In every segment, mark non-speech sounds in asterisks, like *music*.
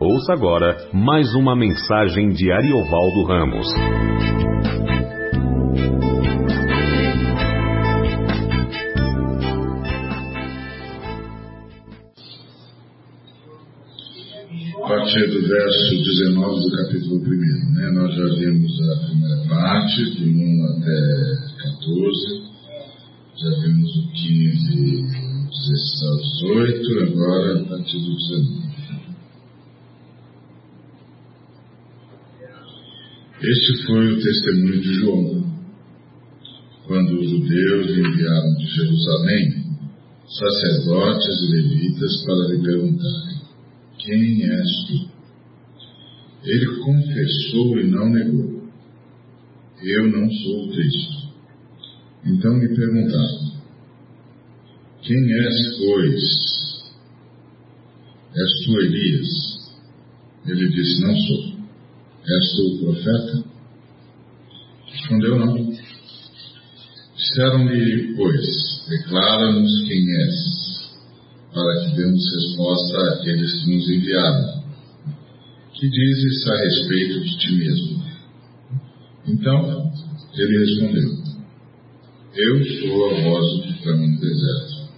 Ouça agora mais uma mensagem de Ariovaldo Ramos. A partir do verso 19 do capítulo 1, né? nós já vimos a primeira parte, do 1 até 14, já vimos o 15 18, agora a partir do 19. Este foi o testemunho de João, quando os judeus enviaram de Jerusalém sacerdotes e levitas para lhe perguntarem: Quem és tu? Ele confessou e não negou: Eu não sou o Cristo. Então lhe perguntaram: Quem és, pois? És tu Elias? Ele disse: Não sou. És tu o profeta? Respondeu não. Disseram-lhe, pois, declara-nos quem és, para que demos resposta àqueles que nos enviaram. Que dizes a respeito de ti mesmo? Então, ele respondeu, Eu sou a voz do clama no deserto.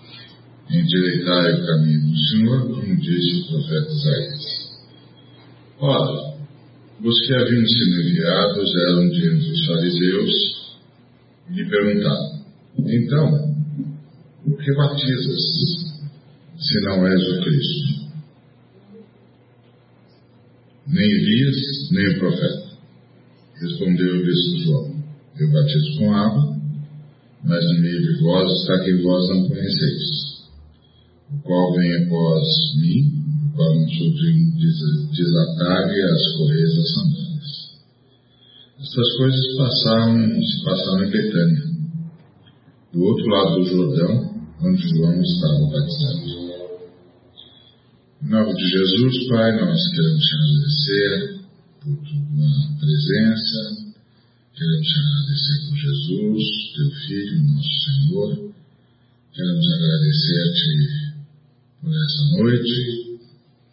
Endireitai o caminho do Senhor, como disse o profeta Isaías. Ora, os que haviam sido enviados eram de entre os fariseus e lhe perguntaram: Então, por que batizas se não és o Cristo? Nem Elias, nem o profeta. Respondeu o bispo João: Eu batizo com água, mas no meio de vós está quem vós não conheceis, o qual vem após mim, o qual não sou digno de desatar-lhe as correias das sandálias. Essas coisas passaram, se passaram em Betânia, do outro lado do Jordão, onde João estava batizando. Em nome de Jesus, Pai, nós queremos te agradecer por tua presença, queremos te agradecer por Jesus, teu Filho, nosso Senhor, queremos agradecer-te por essa noite,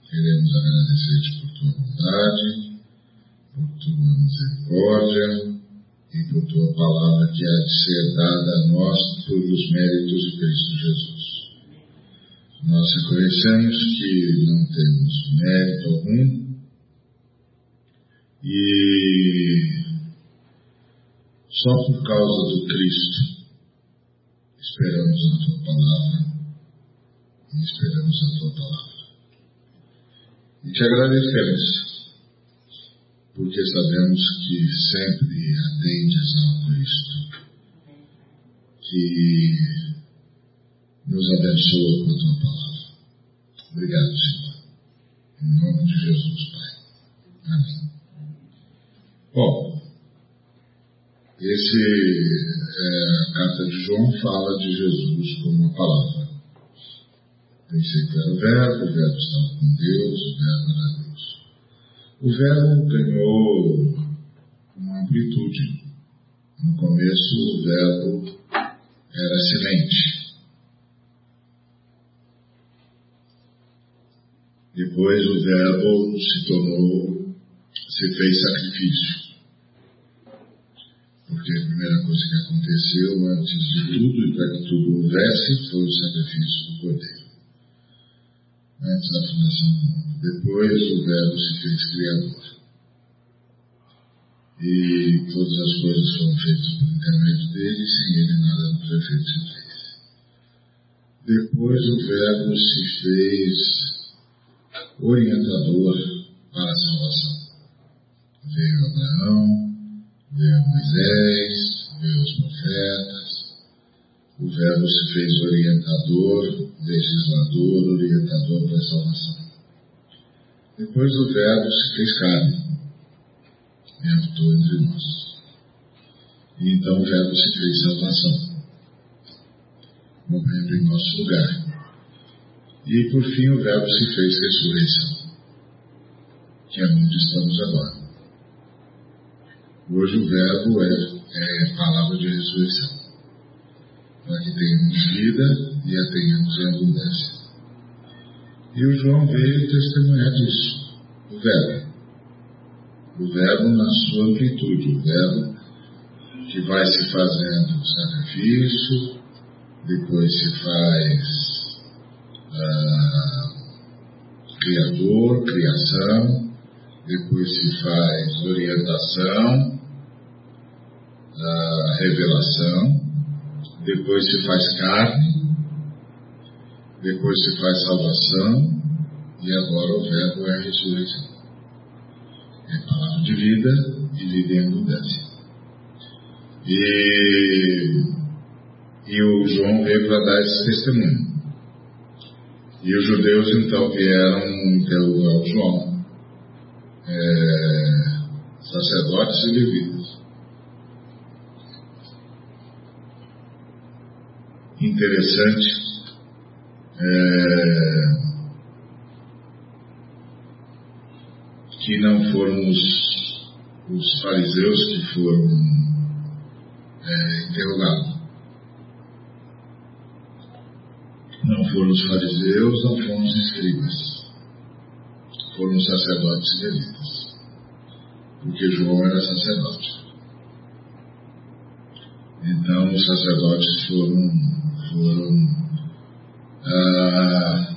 queremos agradecer-te por tua bondade, por tua misericórdia e por tua palavra que há de ser dada a nós pelos méritos de Cristo Jesus. Nós reconhecemos que não temos mérito algum e só por causa do Cristo esperamos na tua palavra e esperamos a tua palavra. E te agradecemos, porque sabemos que sempre atendes ao Cristo, que nos abençoa com a tua palavra. Obrigado, Senhor. Em nome de Jesus, Pai. Amém. Bom, esse, é, a carta de João fala de Jesus como uma palavra. Princípio era o verbo, o verbo estava com Deus, o verbo era Deus. O verbo ganhou uma amplitude. No começo o verbo era silente. Depois o verbo se tornou, se fez sacrifício. Porque a primeira coisa que aconteceu antes de tudo e para que tudo houvesse foi o sacrifício do Cordeiro. Antes da fundação do mundo. Depois o verbo se fez criador. E todas as coisas foram feitas por intermédio dele, e sem ele nada do foi feito se fez. Depois o verbo se fez orientador para a salvação. Veio Abraão, veio Moisés, veio os profetas. O Verbo se fez orientador, legislador, orientador para a salvação. Depois o Verbo se fez carne e habitou entre nós. E então o Verbo se fez salvação, morrendo em nosso lugar. E por fim o Verbo se fez ressurreição, que é onde estamos agora. Hoje o Verbo é, é palavra de ressurreição, para que tenhamos vida e a tenhamos em abundância. E o João veio testemunhar disso. o Verbo. O Verbo na sua amplitude, o Verbo que vai se fazendo sacrifício, depois se faz ah, criador, criação, depois se faz orientação, ah, revelação, depois se faz carne, depois se faz salvação, e agora o verbo é a ressurreição. É palavra de vida e vida em abundância. E, e o João veio para dar esse testemunho. E os judeus então vieram interrogar o João, é, sacerdotes e levitas. Interessante é, que não foram os, os fariseus que foram é, interrogados. Não foram os fariseus, não foram os escribas. Foram os sacerdotes e levitas. Porque João era sacerdote. Então os sacerdotes foram, foram ah,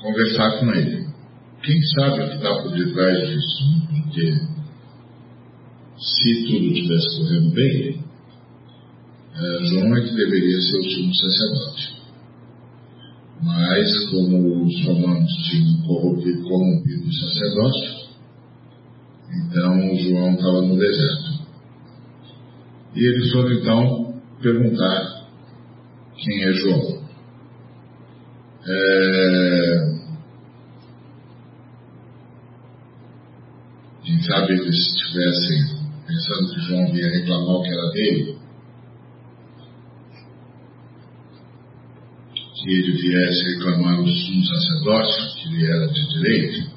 conversar com ele. Quem sabe o que está por detrás disso? Porque se tudo estivesse correndo bem, eh, João é que deveria ser o sumo sacerdote. Mas, como os romanos tinham corrompido, corrompido o sacerdote, então João estava no deserto. E eles foram então perguntar quem é João. É, Quem sabe eles estivessem pensando que João vinha reclamar o que era dele, que ele viesse reclamar o sumo sacerdócio, que ele era de direito,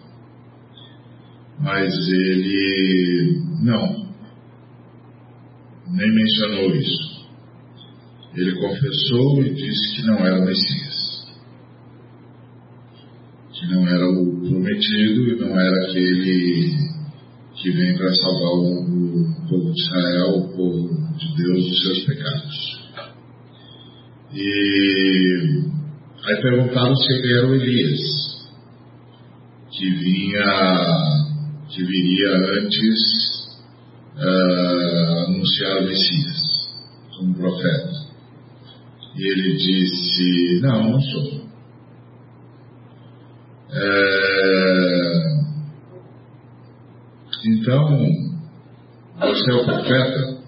mas ele não, nem mencionou isso. Ele confessou e disse que não era o Messias, que não era o prometido e não era aquele que vem para salvar o, o, povo de Israel, o povo de Deus, dos seus pecados. E aí perguntaram se ele era o Elias, que vinha, que viria antes uh, anunciar o Messias, como profeta. E ele disse, não, não sou. É, então, você é o profeta,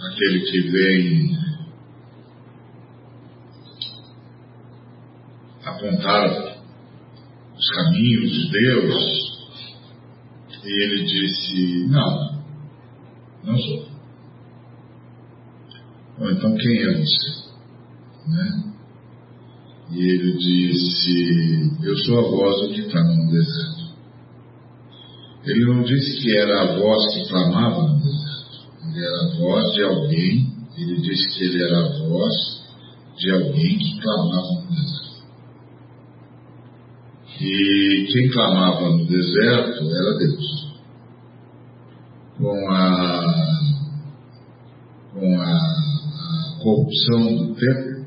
aquele que vem apontar os caminhos de Deus. E ele disse: Não, não sou. Bom, então quem é você? Né? E ele disse: Eu sou a voz do que está no deserto. Ele não disse que era a voz que clamava no deserto. Ele era a voz de alguém. Ele disse que ele era a voz de alguém que clamava no deserto. E quem clamava no deserto era Deus. Com a, com a, a corrupção do tempo,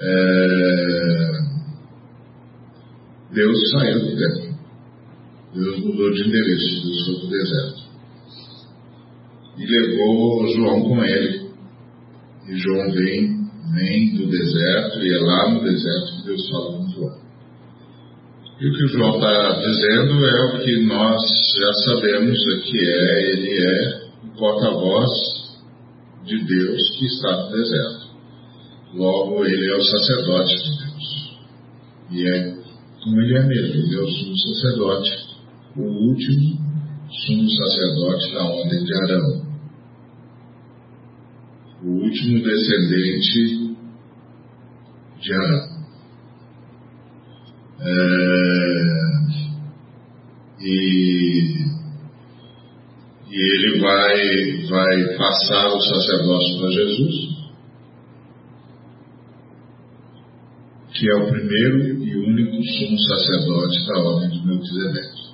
é, Deus saiu do templo. Deus mudou de endereço, Deus foi para o deserto. E levou João com ele. E João vem, vem do deserto, e é lá no deserto que Deus fala com João. E o que o João está dizendo é o que nós já sabemos que é, ele é o porta-voz de Deus que está no deserto. Logo, ele é o sacerdote de Deus. E é como ele é mesmo, ele é o sumo sacerdote o último sumo sacerdote da ordem de Arão, o último descendente de Arão. É, e, e ele vai, vai passar o sacerdócio para Jesus. que é o primeiro e único sumo sacerdote da ordem de Melquisedeque.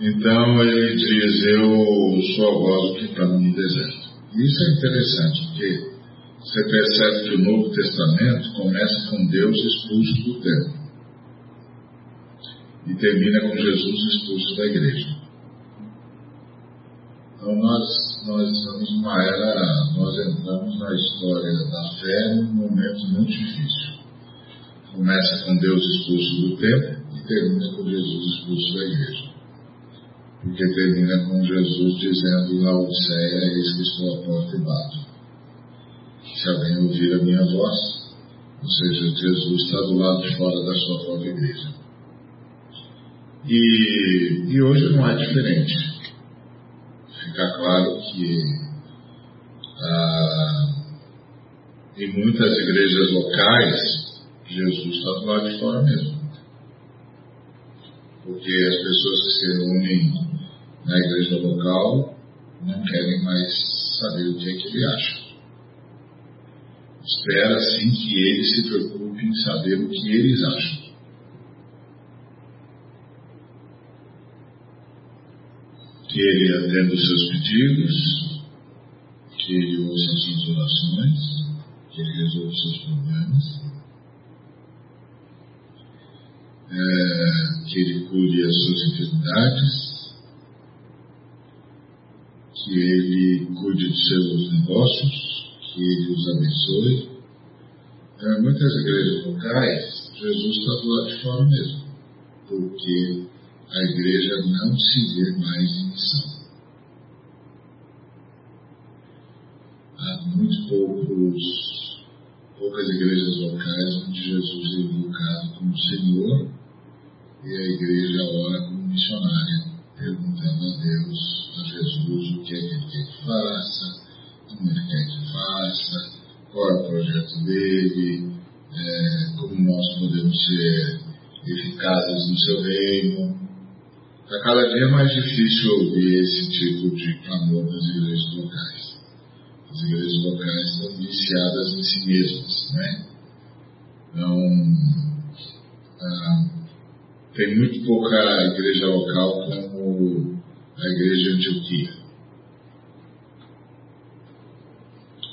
Então ele diz, eu sou a voz que está no deserto. Isso é interessante, porque você percebe que o Novo Testamento começa com Deus expulso do templo e termina com Jesus expulso da igreja. Então nós, nós estamos numa era, nós entramos na história da fé num momento muito difícil. Começa com Deus expulso do templo e termina com Jesus expulso da igreja. Porque termina com Jesus dizendo em Laodiceia, eis que estou à porta e bato. Se alguém ouvir a minha voz, ou seja, Jesus está do lado de fora da sua própria igreja. E, e hoje não é diferente ficar claro que ah, em muitas igrejas locais, Jesus está do lado de fora mesmo. Porque as pessoas que se reúnem na igreja local não querem mais saber o que é que ele acha. Espera sim que ele se preocupe em saber o que eles acham. Que ele atenda os seus pedidos, que ele ouça as suas orações, que ele resolva os seus problemas, é, que ele cure as suas enfermidades, que ele cuide dos seus negócios, que ele os abençoe. Em muitas igrejas locais, Jesus está do lado de fora mesmo, porque a igreja não se vê mais em missão. Há muito poucos, poucas igrejas locais onde Jesus é invocado como Senhor e a igreja ora como missionária, perguntando a Deus, a Jesus, o que é que ele quer que faça, como ele quer que faça, qual é o projeto dele, é, como nós podemos ser eficazes no seu reino. Está cada dia mais difícil ouvir esse tipo de clamor das igrejas locais. As igrejas locais estão viciadas em si mesmas, né? Então, ah, tem muito pouca igreja local como a igreja Antioquia,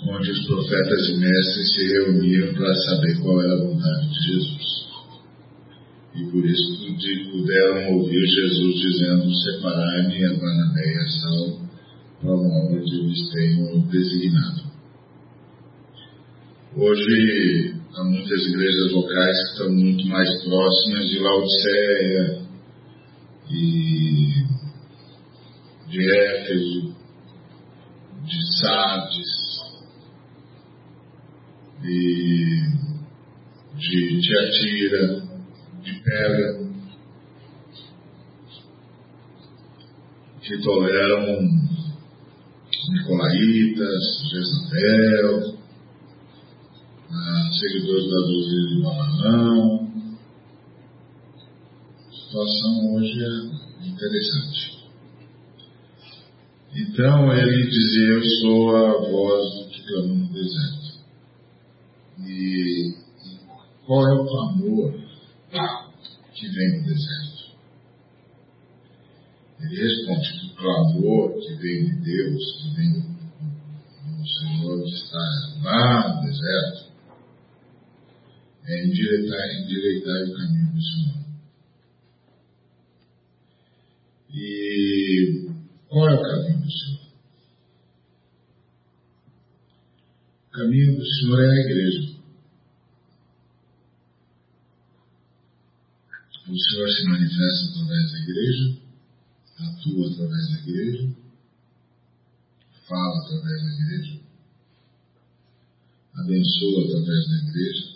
onde os profetas e mestres se reuniam para saber qual era a vontade de Jesus e por isso puderam ouvir Jesus dizendo: Separai-me a Barnabé e a Saulo para a obra lhes tenho designado. Hoje há muitas igrejas locais que estão muito mais próximas de Laodiceia e de Éfeso, de Sardes e de Tiatira de pedra que toleram Nicolaitas, Jezabel, ah, seguidores da luz de Balaão. A situação hoje é interessante. Então ele dizia: Eu sou a voz que clama no deserto. E, e qual é o clamor que vem do deserto. Ele responde que o clamor que vem de Deus, que vem do Senhor que está lá no deserto, é endireitar, endireitar o caminho do Senhor. E qual é o caminho do Senhor? O caminho do Senhor é a igreja. O Senhor se manifesta através da igreja, atua através da igreja, fala através da igreja, abençoa através da igreja.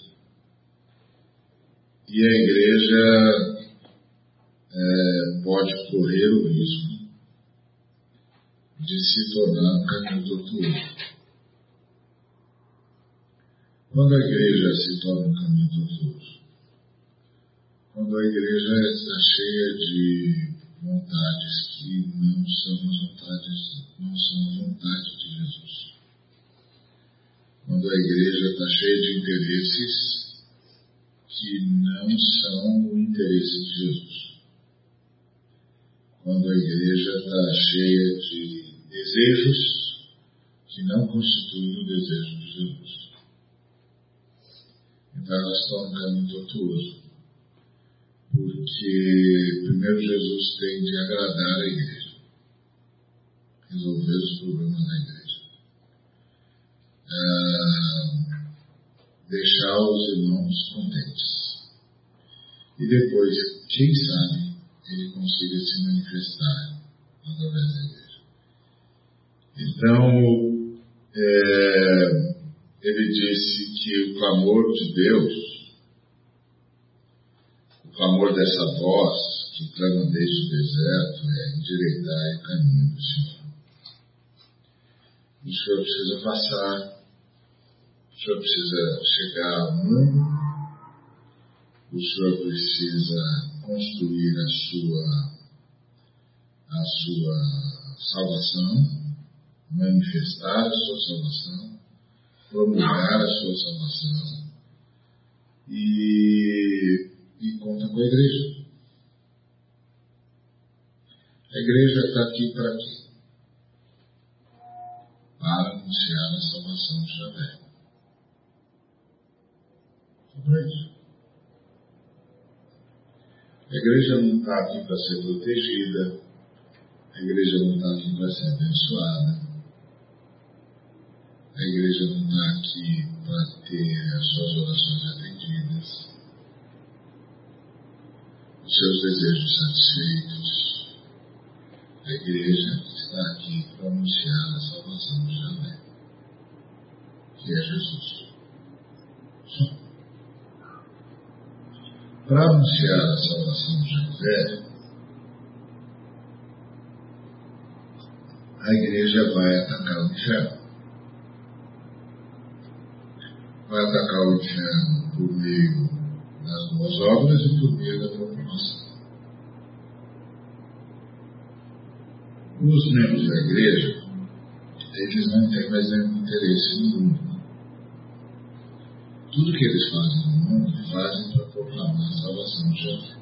E a igreja é, pode correr o risco de se tornar um caminho tortuoso. Quando a igreja se torna um caminho tortuoso, quando a igreja está cheia de vontades que não são as vontades, não são a vontade de Jesus. Quando a igreja está cheia de interesses que não são o interesse de Jesus. Quando a igreja está cheia de desejos que não constituem o desejo de Jesus. Então ela se torna caminho tortuoso. Porque primeiro Jesus tem de agradar a igreja, resolver os problemas da igreja. Ah, deixar os irmãos contentes. E depois, quem sabe, ele consiga se manifestar através da igreja. Então, é, ele disse que o clamor de Deus, o clamor dessa voz que clama desde o deserto é endireitar o caminho do Senhor. O Senhor precisa passar, o Senhor precisa chegar ao mundo, o Senhor precisa construir a sua, a sua salvação, manifestar a sua salvação, promulgar a sua salvação. E, e conta com a igreja. A igreja está aqui para quê? Para anunciar a salvação de Javé. Só para isso. A igreja não está aqui para ser protegida, a igreja não está aqui para ser abençoada, a igreja não está aqui para ter as suas orações atendidas, seus desejos satisfeitos. A igreja está aqui para anunciar a salvação de Javé, que é Jesus. Para anunciar a salvação de Javé, a igreja vai atacar o inferno. Vai atacar o inferno por meio das boas obras e por meio da proclamação. Os membros da igreja, eles não têm mais nenhum interesse no mundo. Tudo que eles fazem no mundo, fazem para proclamar a salvação de Jesus.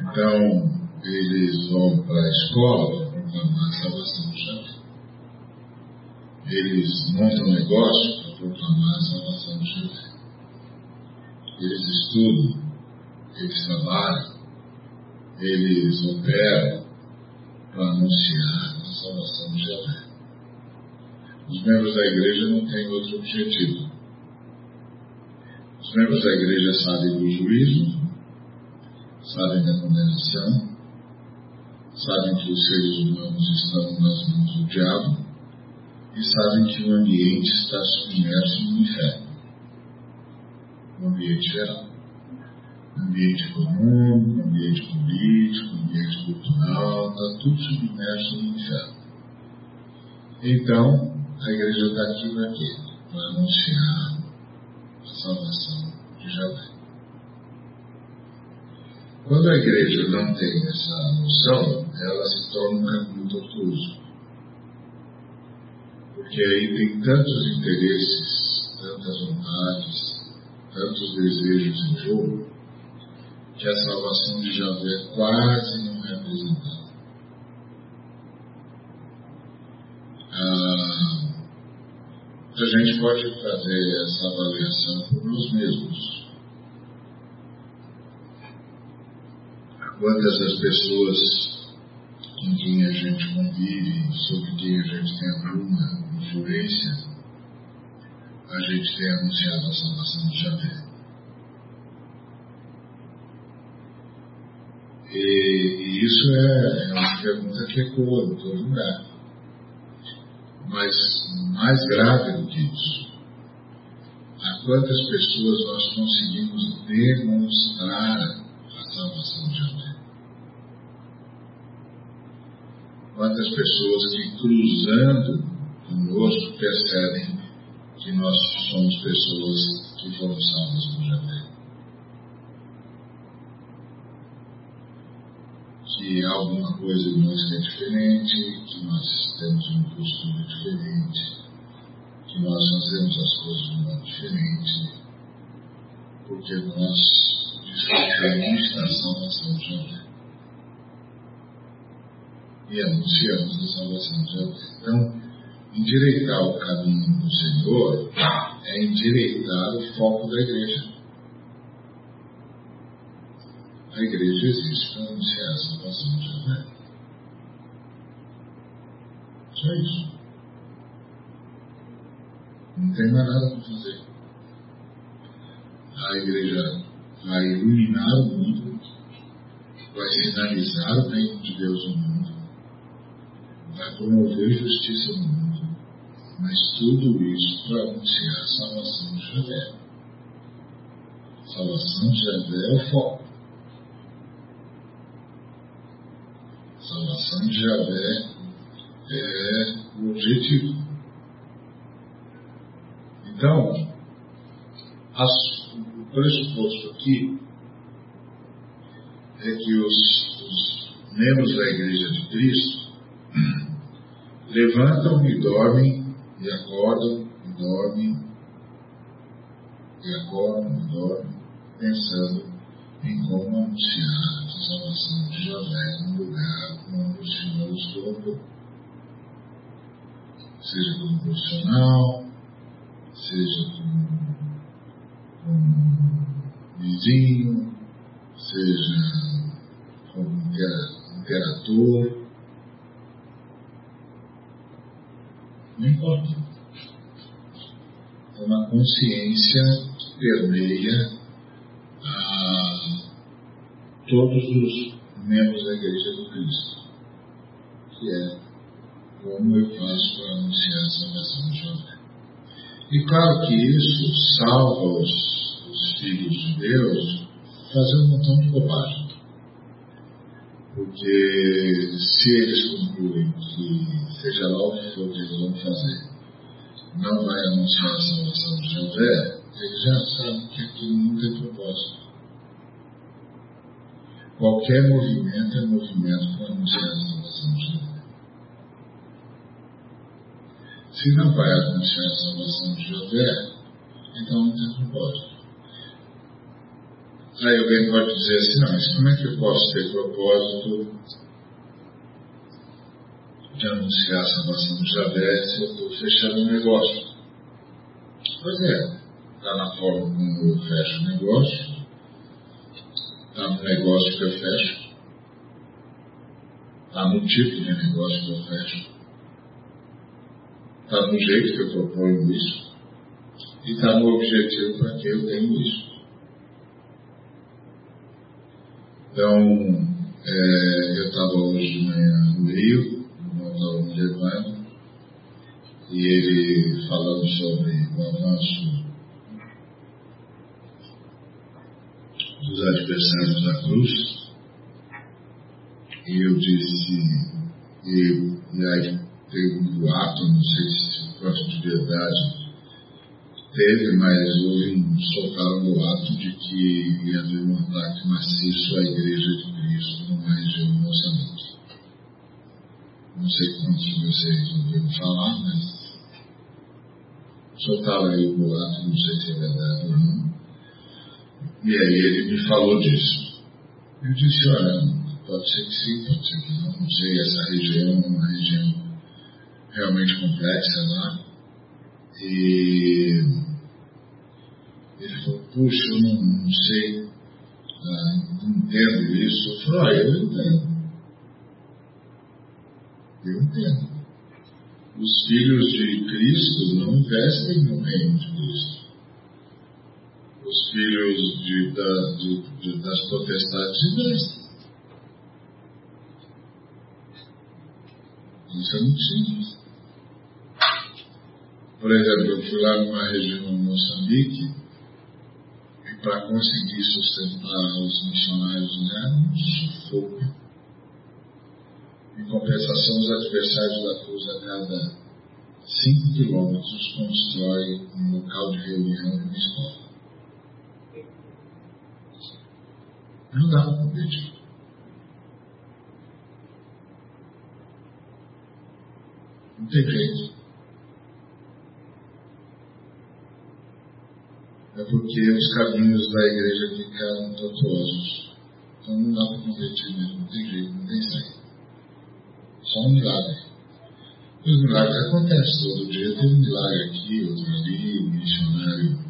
Então, eles vão para a escola para proclamar a salvação de Jesus. Eles montam um negócio para proclamar a salvação de Jesus. Eles estudam, eles trabalham, eles operam para anunciar a salvação de Jesus. Os membros da igreja não têm outro objetivo. Os membros da igreja sabem do juízo, sabem da condenação, sabem que os seres humanos estão nas mãos do diabo e sabem que o ambiente está submerso no inferno. No ambiente geral. No ambiente econômico, no ambiente político, no ambiente cultural, está tudo submerso no inferno. Então, a igreja está aqui para quê? Para anunciar a salvação de Javé. Quando a igreja não tem essa noção, ela se torna um caminho tortuoso. Porque aí tem tantos interesses, tantas vontades, tantos desejos em jogo, que a salvação de Javé quase não é apresentada. Ah, a gente pode fazer essa avaliação por nós mesmos. Quantas das pessoas com quem a gente convive, sobre quem a gente tem alguma influência, a gente tem anunciado a salvação de Javé. E, e isso é, é uma pergunta que ecoa em todo lugar. Mas mais grave do que isso, a quantas pessoas nós conseguimos demonstrar a salvação de Javé? Quantas pessoas que cruzando conosco percebem que nós somos pessoas que foram salvas por Javé? que alguma coisa em nós é diferente, que nós temos um costume diferente, que nós fazemos as coisas de modo diferente, porque nós desfrutamos da salvação de Javé. E anunciamos a salvação de Javé. Então, endireitar o caminho do Senhor é endireitar o foco da igreja. A igreja existe para anunciar a salvação de Javé. Só isso. Não tem mais nada para fazer. A igreja vai iluminar o mundo, vai sinalizar o reino de Deus no mundo, vai promover justiça no mundo, mas tudo isso para anunciar a salvação de Javé. Salvação de Javé é o foco. Salvação de Javé é o objetivo. Então, as, o pressuposto aqui é que os, os membros da Igreja de Cristo *clears throat* levantam e dormem, e acordam e dormem, e acordam e dormem, pensando em como anunciar a salvação de Javé no lugar onde o Senhor os colocou. Seja como profissional, seja com, um vizinho, seja como interator, não importa. É uma consciência que permeia a todos os membros da Igreja do Cristo, que é como eu faço para anunciar a salvação de Jovem. E claro que isso salva os, os filhos de Deus fazendo um montão de bobagem. Porque se eles concluem que, seja lá o que for que eles vão fazer, não vai anunciar a salvação de Javé, eles já sabem que aquilo não tem propósito. Qualquer movimento é movimento para anunciar a salvação de Javé. Se não vai anunciar a salvação de Javé, então não tem propósito. Aí alguém pode dizer assim, não, mas como é que eu posso ter propósito de anunciar a salvação de Javé se eu estou fechando um negócio? Pois é, está na forma como eu fecho o negócio, está no negócio que eu fecho, está no tipo de negócio que eu fecho está no jeito que eu proponho isso e está no objetivo para que eu tenho isso. Então, é, eu estava hoje de manhã no Rio, no aluno de Evandro, e ele falando sobre o avanço dos adversários da cruz, e eu disse, e, e aí teve um boato, não sei se próximo de verdade teve, mas houve um um boato de que ia haver um ataque maciço à Igreja de Cristo numa região de Moçambique. Não sei quantos de vocês ouviram falar, mas soltaram aí o boato, não sei se é verdade ou não. E aí ele me falou disso. Eu disse, olha, pode ser que sim, pode ser que não, não sei, essa região é uma região realmente complexa lá. E ele falou, puxa, eu não, não sei, ah, não entendo isso. Eu falei, ah, eu entendo. Eu entendo. Os filhos de Cristo não investem no reino de Cristo. Os filhos de, da, de, de, das potestades investem. Isso é muito simples. Por exemplo, eu fui lá numa região em Moçambique para conseguir sustentar os missionários lá, um. Em compensação, os adversários da cruz a cada 5 quilômetros constrói um local de reunião e uma escola. Não dá para competir. Não tem jeito. É porque os caminhos da igreja ficaram tortuosos. Então não dá para convertir mesmo, não tem jeito, não tem saída. Só um milagre. E os milagres acontecem todo dia. Tem um milagre aqui, outro ali, um missionário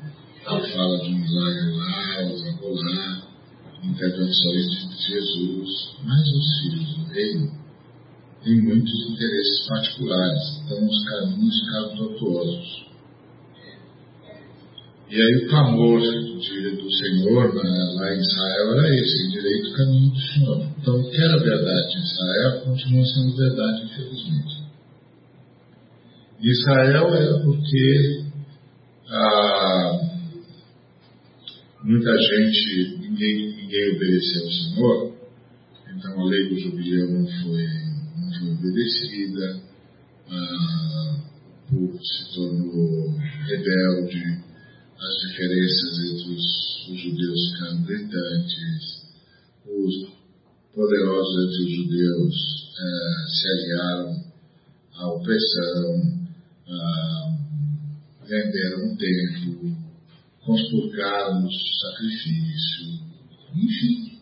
fala de um milagre lá, outro lá, intervenções de Jesus. Mas os filhos do reino têm muitos interesses particulares, então os caminhos ficaram tortuosos. E aí o clamor do Senhor na, lá em Israel era esse, direito o caminho do Senhor. Então o que era verdade em Israel continua sendo verdade, infelizmente. Israel era porque ah, muita gente, ninguém, ninguém obedeceu ao Senhor, então a lei do jubileu não foi, não foi obedecida, ah, o povo se tornou rebelde, as diferenças entre os, os judeus ficaram gritantes, os poderosos entre os judeus eh, se aliaram à opressão, ah, venderam um templo, conspurcaram o sacrifício, enfim.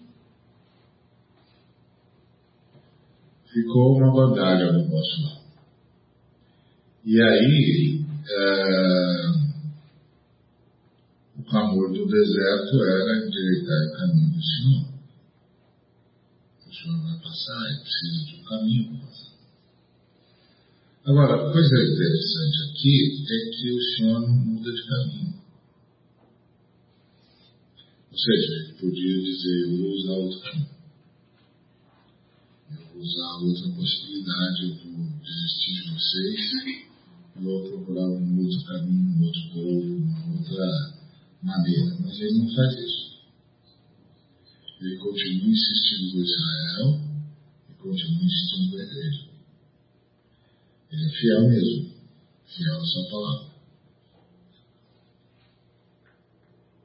Ficou uma bandalha no nosso lado. E aí, eh, o clamor do deserto era endireitar o caminho do Senhor. O Senhor vai passar, é preciso de um caminho para passar. Agora, a coisa interessante aqui é que o Senhor não muda de caminho. Ou seja, ele podia dizer, eu vou usar outro caminho. Eu vou usar outra possibilidade, eu vou desistir de vocês, eu vou procurar um outro caminho, um outro povo, uma outra maneira, mas ele não faz isso. Ele continua insistindo com Israel e continua insistindo com a igreja. Ele é fiel mesmo, fiel à sua palavra.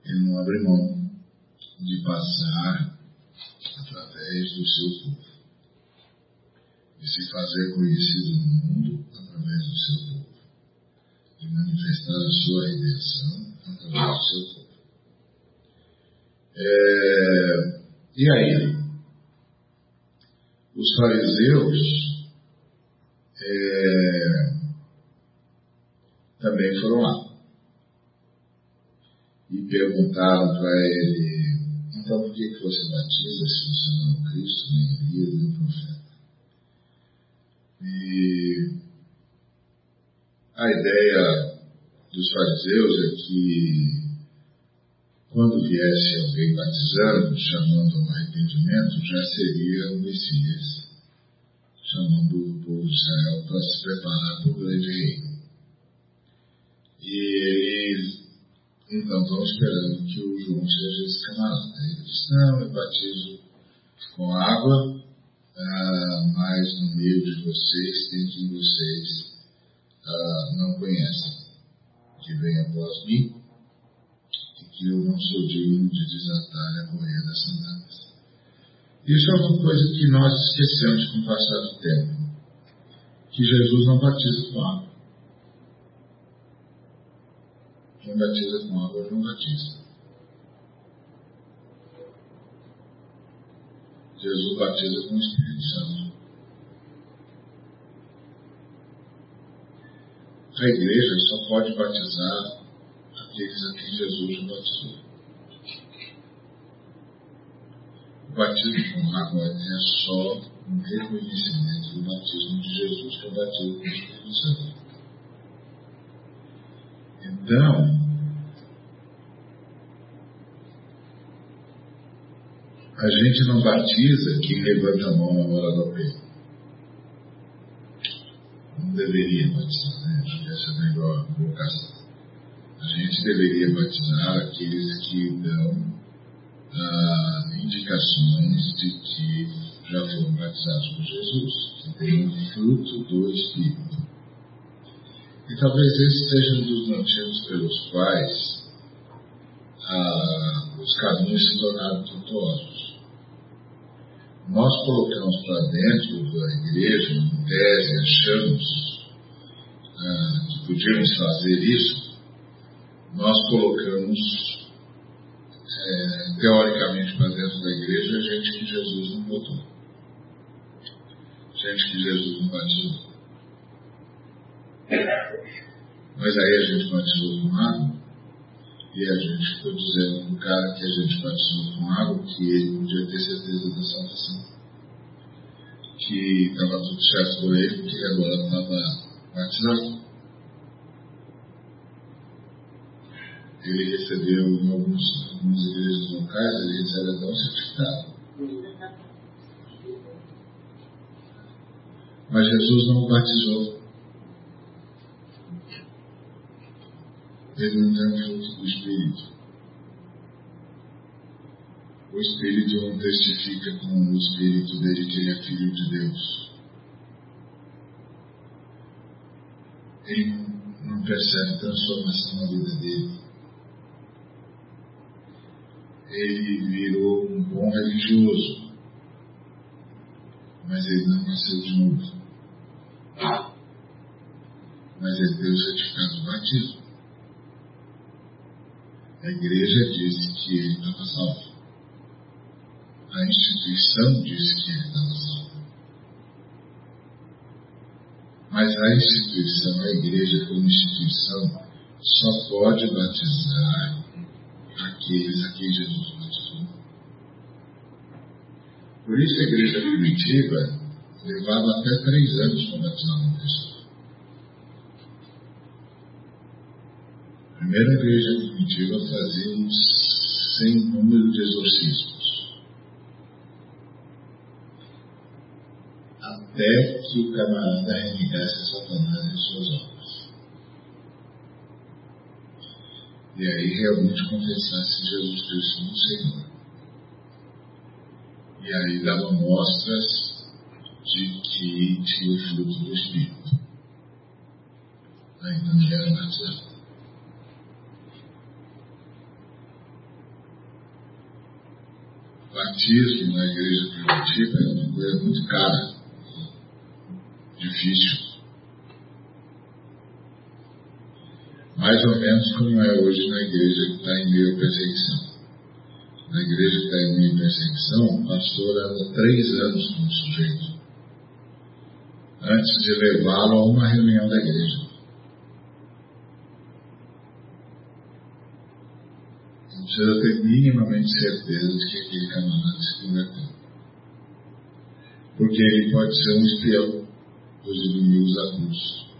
Ele não abre mão de passar através do seu povo. De se fazer conhecido no mundo através do seu povo. De manifestar a sua redenção povo. É, e aí? Os fariseus é, também foram lá e perguntaram para ele: então por que, que você batiza se você não é o Cristo, nem Elias, nem o profeta? E a ideia dos fariseus é que quando viesse alguém batizando, chamando ao arrependimento, já seria o Messias, chamando o povo de Israel para se preparar para o grande reino. E eles então estão esperando que o João seja esse camarada. Ele disse, não, eu batizo com água, ah, mas no meio de vocês tem quem vocês ah, não conhecem que vem após mim e que eu não sou digno de desatar a correia das sandálias. Isso é uma coisa que nós esquecemos com o passar do tempo, que Jesus não batiza com água. Quem batiza com água João Batista. Jesus batiza com o Espírito Santo. A igreja só pode batizar aqueles a quem Jesus batizou. O batismo com água é só um reconhecimento do batismo de Jesus, que é o batismo o Espírito Santo. Então, a gente não batiza quem levanta a mão na hora do peito deveria batizar, né? Acho que essa é a melhor colocação. A gente deveria batizar aqueles que dão ah, indicações de que já foram batizados por Jesus, que têm o fruto do Espírito. E talvez esse seja um dos motivos pelos quais ah, os caminhos se tornaram tortuosos. Nós colocamos para dentro da igreja, em tese, achamos ah, que podíamos fazer isso, nós colocamos é, teoricamente para dentro da igreja gente que Jesus não botou. Gente que Jesus não batizou. Mas aí a gente batizou com água e a gente ficou dizendo pro cara que a gente batizou com água que ele podia ter certeza da salvação. Que estava tudo certo por ele, porque agora estava batizado. Ele recebeu em alguns, algumas igrejas locais, ele recebe até um certificado. Mas Jesus não o batizou. Tem o do Espírito. O Espírito não testifica com o Espírito dele que ele é filho de Deus. Ele não percebe transformação na vida dele. Ele virou um bom religioso, mas ele não nasceu de novo. Mas ele deu o certificado de batismo. A igreja disse que ele estava salvo. A instituição disse que ele estava salvo. Mas a instituição, a igreja como instituição, só pode batizar aqueles a quem Jesus batizou. Por isso a igreja primitiva levava até três anos para batizar uma pessoa. Primeira igreja primitiva fazia um sem número de exorcismos. Até que o camarada renegasse Satanás em suas obras. E aí realmente confessasse Jesus Cristo como Senhor. E aí dava mostras de que tinha o fruto do Espírito. Ainda não era batizado. Batismo na igreja primitiva é uma coisa muito cara, difícil. Mais ou menos como é hoje na igreja que está em meio à perseguição. Na igreja que está em meio à perseguição, o pastor anda três anos com o sujeito antes de levá-lo a uma reunião da igreja. Precisa ter minimamente certeza de que aquele camarada se converteu. Porque ele pode ser um espião dos inimigos da cruz.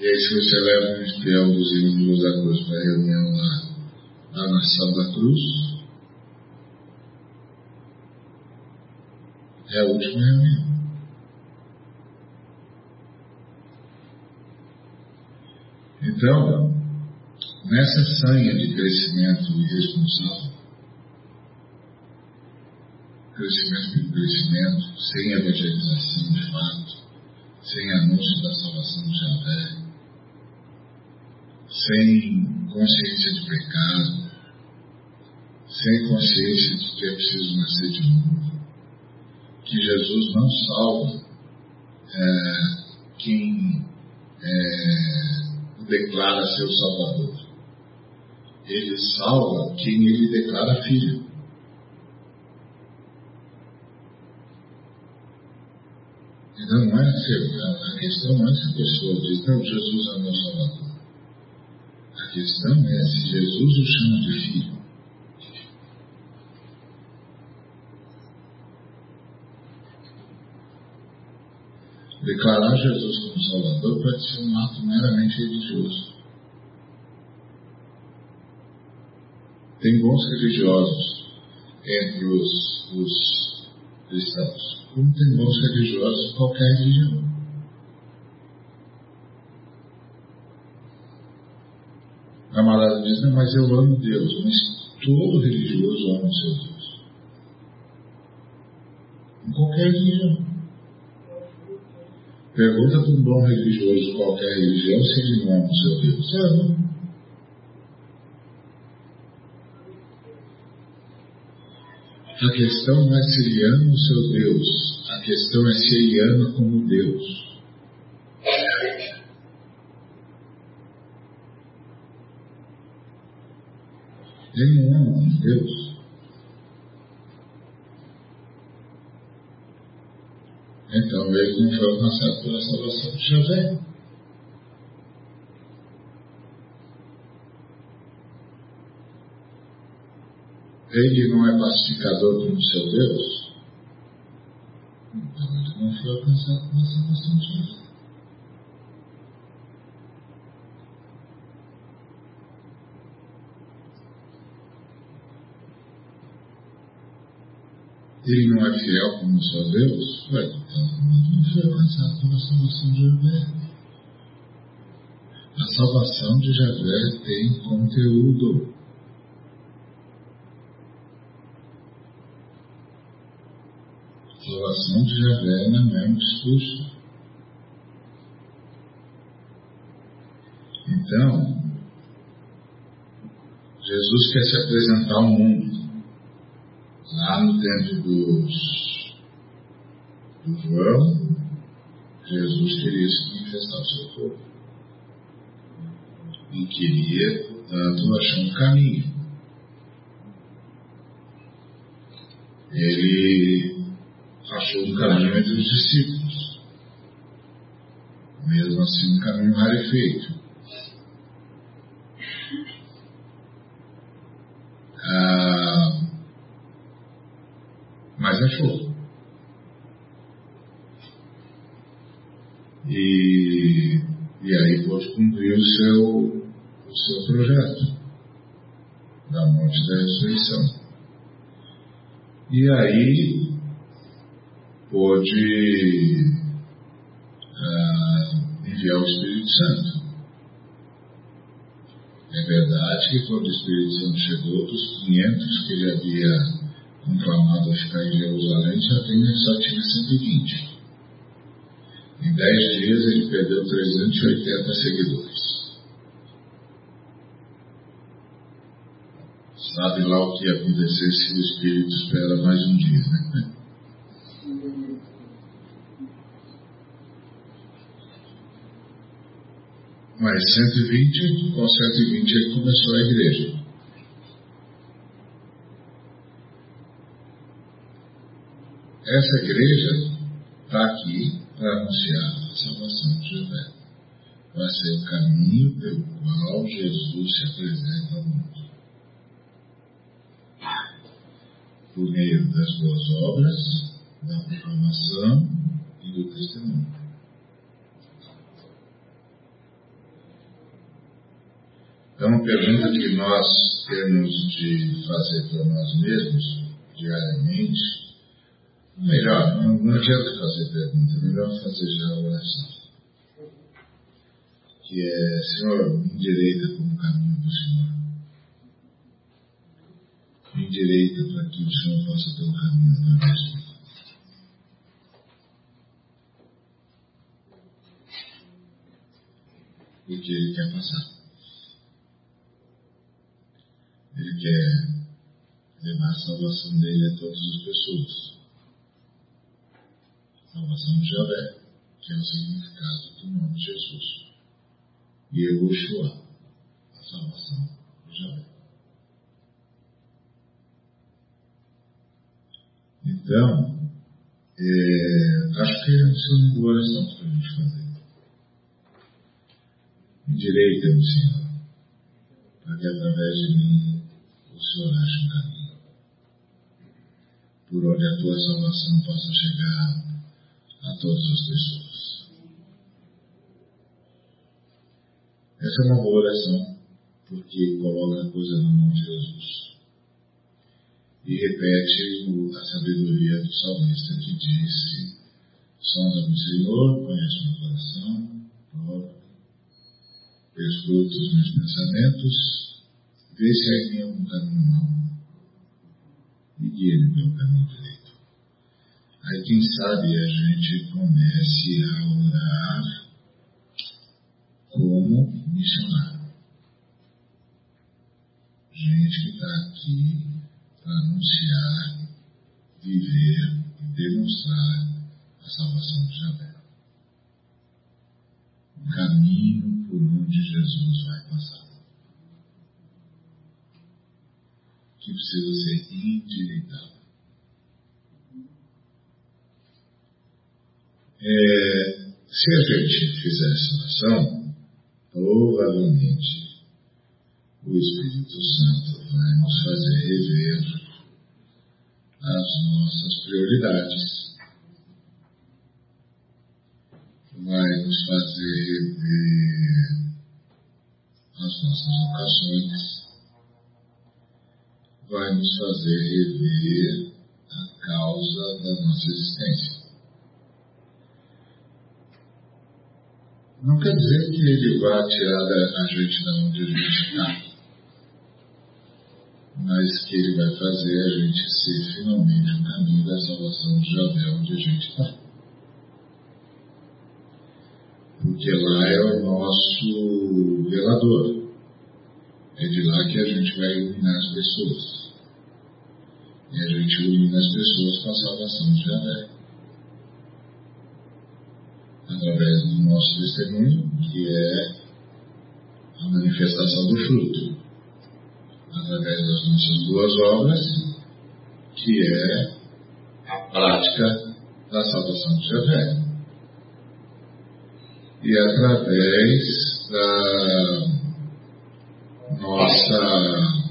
E aí, se você leva um espião dos inimigos da cruz para a reunião lá na nação da cruz, é a última reunião. Então, nessa sanha de crescimento irresponsável, crescimento pelo crescimento, sem evangelização de fato, sem anúncio da salvação de Javé, sem consciência de pecado, sem consciência de que é preciso nascer de novo, que Jesus não salva é, quem é, declara seu Salvador ele salva quem ele declara filho. Então não é a questão não é se a pessoa diz, não, Jesus é meu Salvador. A questão é se Jesus o chama de filho. Declarar Jesus como Salvador pode ser um ato meramente religioso. Tem bons religiosos entre os, os cristãos, como tem bons religiosos em qualquer religião. A camarada diz, não, mas eu amo Deus, mas todo religioso ama o seu Deus. Em qualquer religião. Pergunta para um bom religioso de qualquer religião se ele não ama o seu Deus. Ama. A questão não é se ele ama o seu Deus, a questão é se ele ama como Deus. Ele não ama como Deus. Então eles não foram passados pela salvação de Javé. Ele não é pacificador como seu Deus. Então ele não foi alcançado pela salvação de Javé. ele não é fiel como seu Deus, ué, então não foi alcançado pela salvação de Javé. A salvação de Javé tem conteúdo. A salvação de Javé não é um discurso. Então, Jesus quer se apresentar ao mundo lá no tempo dos, do João, Jesus queria se manifestar ao seu povo. E queria, portanto, achar um caminho. Ele achou um caminho entre os discípulos. Mesmo assim, um caminho rarefeito. mas achou. E, e aí pôde cumprir o seu, o seu projeto da morte da ressurreição. E aí pôde ah, enviar o Espírito Santo. É verdade que quando o Espírito Santo chegou, dos 500 que ele havia conclamado a ficar em Jerusalém, já tinha, só tinha 120. Em 10 dias ele perdeu 380 seguidores. Sabe lá o que ia acontecer se o Espírito espera mais um dia, né? Mas 120, com 120 ele começou a igreja. Essa igreja está aqui para anunciar a salvação de José. Vai ser o caminho pelo qual Jesus se apresenta ao mundo. Por meio das boas obras, da proclamação e do testemunho. Então, uma pergunta que nós temos de fazer para nós mesmos diariamente Melhor, não, não adianta fazer pergunta, é melhor fazer já a oração. Que é, Senhor, me endireita como caminho do Senhor. Me endireita para que o Senhor possa ter um caminho de mim. Porque Ele quer passar. Ele quer levar a salvação dele a todas as pessoas salvação de Javé, que é o significado do nome de Jesus. E Yehoshua, a salvação de Javé. Então, é, acho que é uma boa oração para a gente fazer. Endireita-me, Senhor, para que através de mim o Senhor ache um caminho por onde a tua salvação possa chegar a todas as pessoas. Essa é uma boa oração, porque coloca a coisa na mão de Jesus. E repete a sabedoria do salmista que disse: Sonda-me, Senhor, conhece meu coração, prova, escuta os meus pensamentos, vê se há em mim algum caminho mau e guia-me pelo caminho direito. Aí quem sabe a gente comece a orar como missionário. Gente que está aqui para anunciar, viver e demonstrar a salvação de Javé. O caminho por onde Jesus vai passar. Que precisa ser endireitado. É, se a gente fizer essa oração, provavelmente o Espírito Santo vai nos fazer rever as nossas prioridades, vai nos fazer rever as nossas vocações, vai nos fazer rever a causa da nossa existência. Não quer dizer que ele vá tirar a gente da onde a gente está, mas que ele vai fazer a gente ser finalmente o caminho da salvação de Javé onde a gente está. Porque lá é o nosso velador. É de lá que a gente vai iluminar as pessoas. E a gente ilumina as pessoas com a salvação de Javé através do nosso testemunho, que é a manifestação do fruto, através das nossas boas obras, que é a prática da salvação de Javé. E através da nossa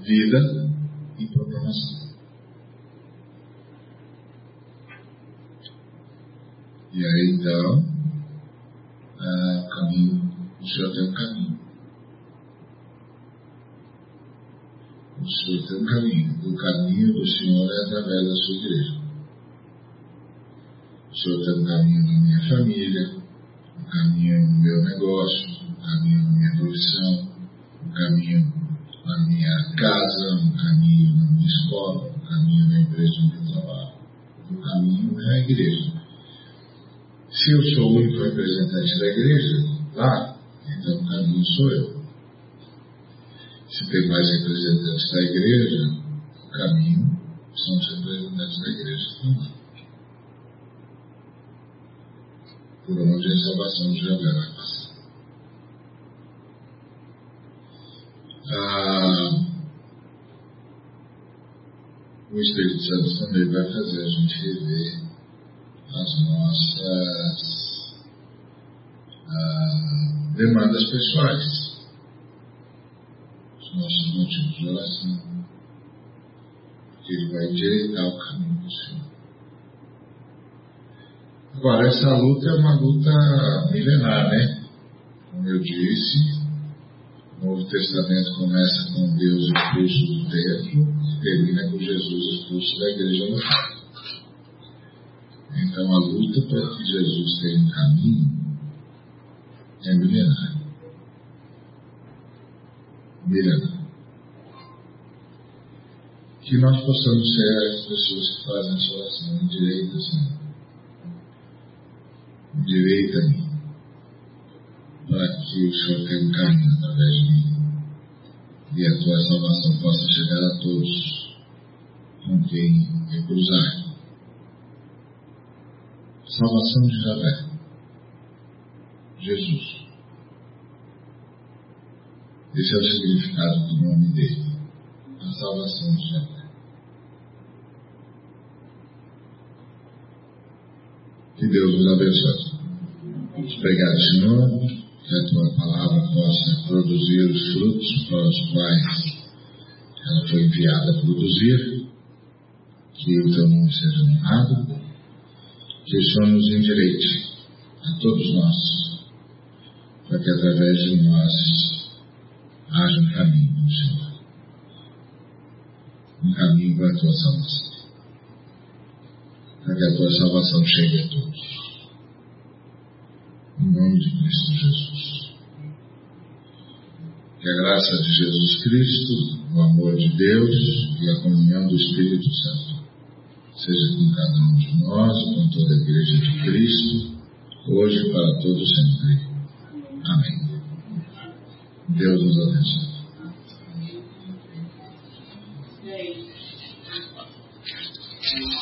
vida e programação. E aí então, ah, o caminho, o Senhor tem um caminho. O Senhor tem um caminho. O caminho do Senhor é através da sua igreja. O Senhor tem um caminho na minha família, um caminho no meu negócio, caminho na minha profissão, um caminho na minha casa, um caminho na minha escola, um caminho na empresa onde eu trabalho. O caminho é a igreja. Se eu sou o único representante da igreja, lá, então o caminho sou eu. Se tem mais representantes da igreja, o caminho são os representantes da igreja também. Por onde a salvação Javé vai passar. Ah, o Espírito Santo também vai fazer a gente rever as nossas ah, demandas pessoais, os nossos motivos de oração, porque Ele vai endireitar o caminho do Senhor. Agora, essa luta é uma luta milenar, né? Como eu disse, o Novo Testamento começa com Deus expulso do templo e termina com Jesus expulso da igreja local. Então a luta para que Jesus tenha um caminho é milenar. Milenar. Que nós possamos ser as pessoas que fazem essa oração direita, Senhor. Direita a mim. Para que o Senhor um caminho através de mim. E a tua salvação possa chegar a todos com quem é cruzar salvação de Javé. Jesus. Esse é o significado do nome dele. A salvação de Javé. Que Deus nos abençoe. Obrigado, Senhor, que a tua palavra possa produzir os frutos para os quais ela foi enviada a produzir. Que o teu nome seja honrado que o Senhor nos endireite a todos nós, para que através de nós haja um caminho no Senhor. Um caminho para a tua salvação. Para que a tua salvação chegue a todos. Em nome de Cristo Jesus. A graça de Jesus Cristo, o amor de Deus e a comunhão do Espírito Santo seja com cada um de nós, com toda a Igreja de Cristo, hoje para todos sempre. Amém. Deus nos abençoe.